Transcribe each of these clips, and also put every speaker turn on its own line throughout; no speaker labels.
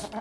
you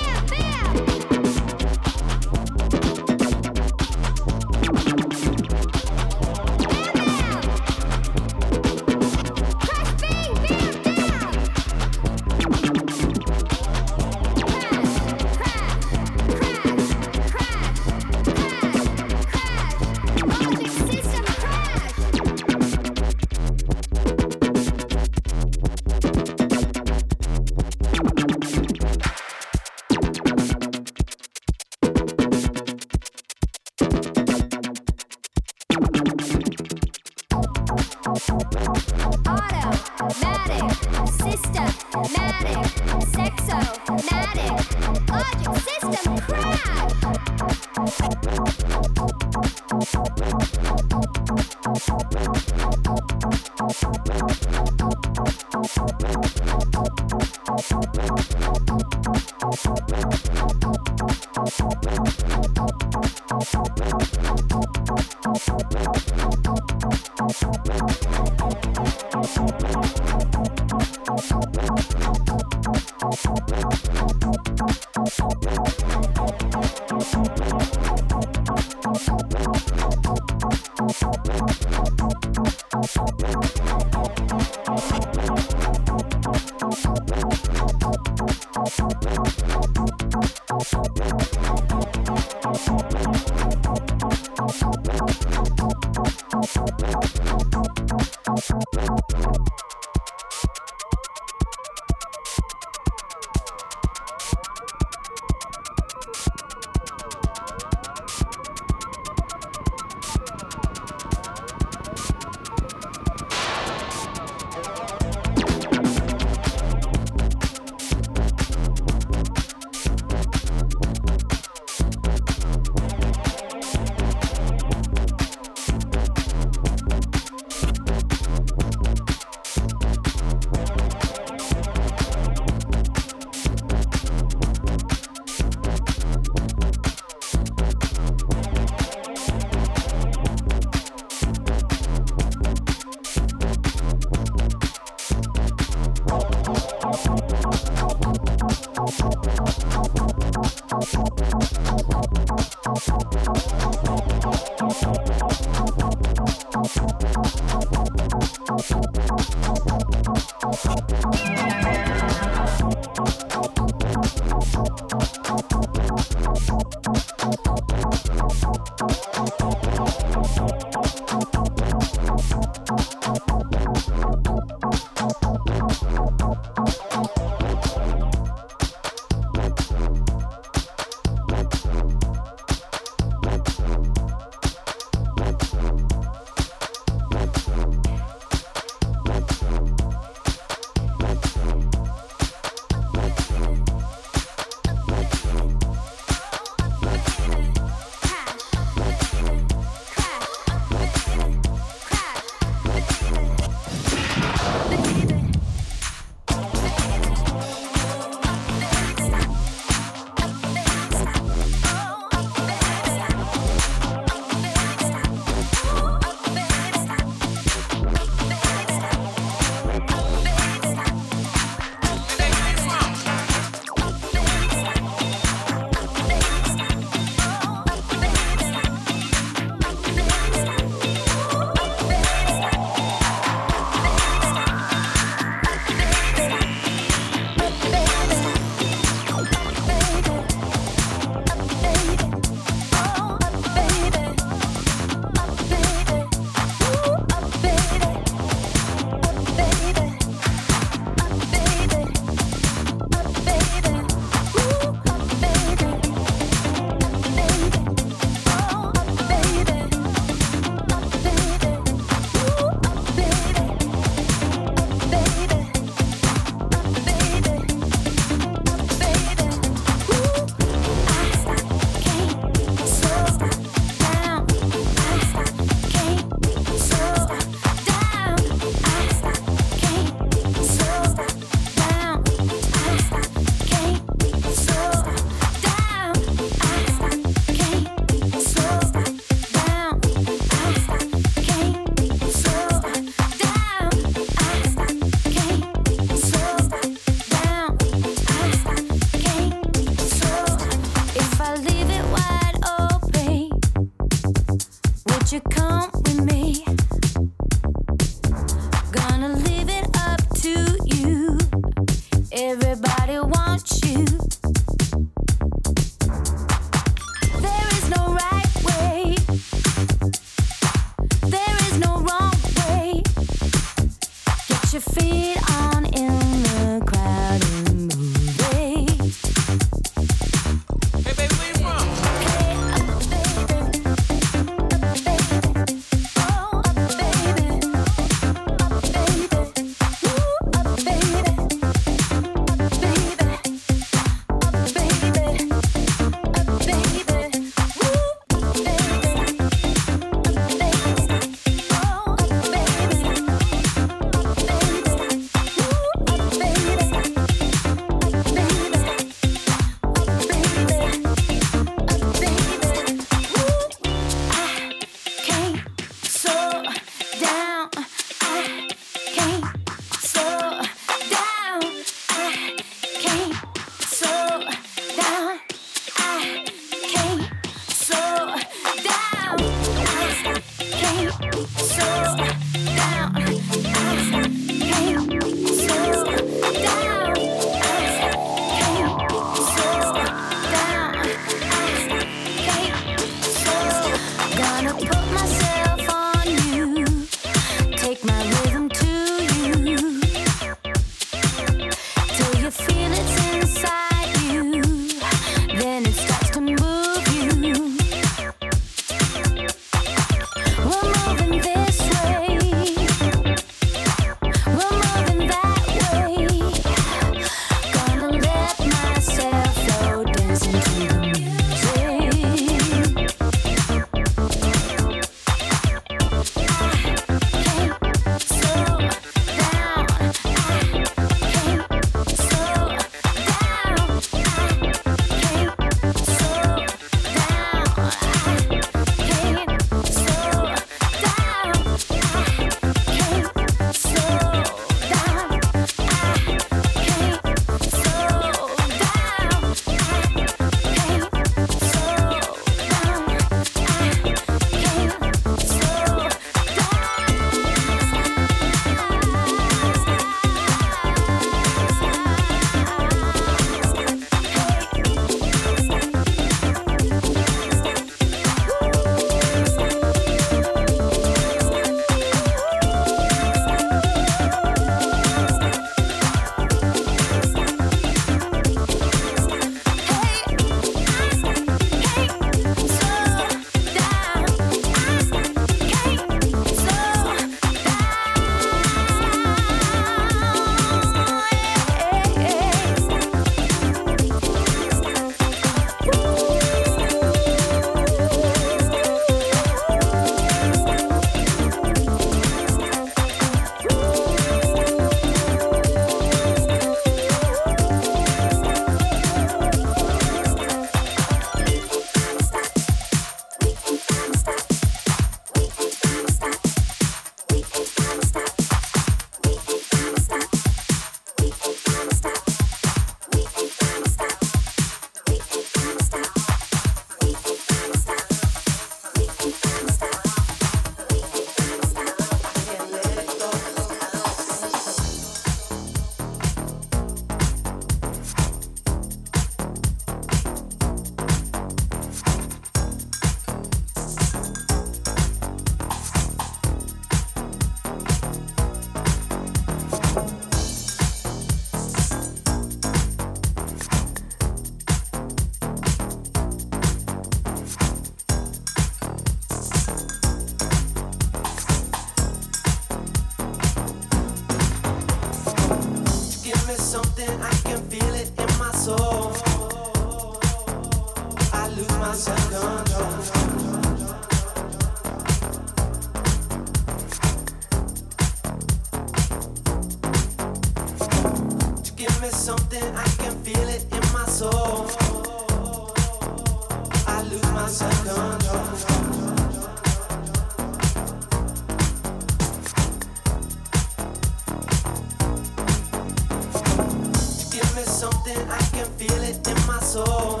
something, I can feel it in my soul.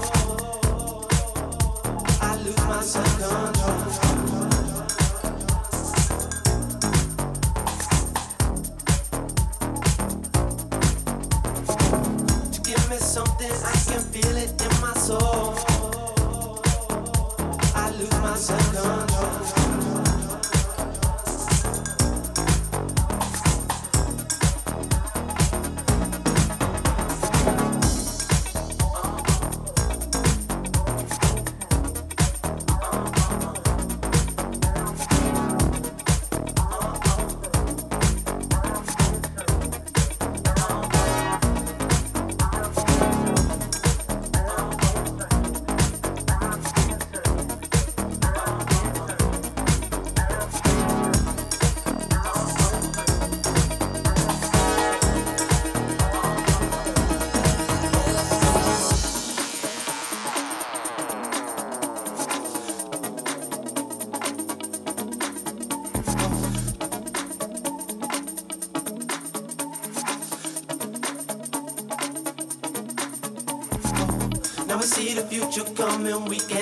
I lose my self-control. To give me something, I can feel it in my soul. I lose my self-control. we
can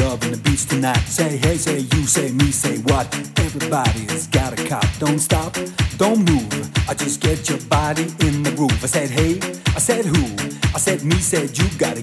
and the beach tonight. Say hey, say you, say me, say what? Everybody's got a cop. Don't stop, don't move. I just get your body in the groove. I said hey, I said who? I said me, said you. Gotta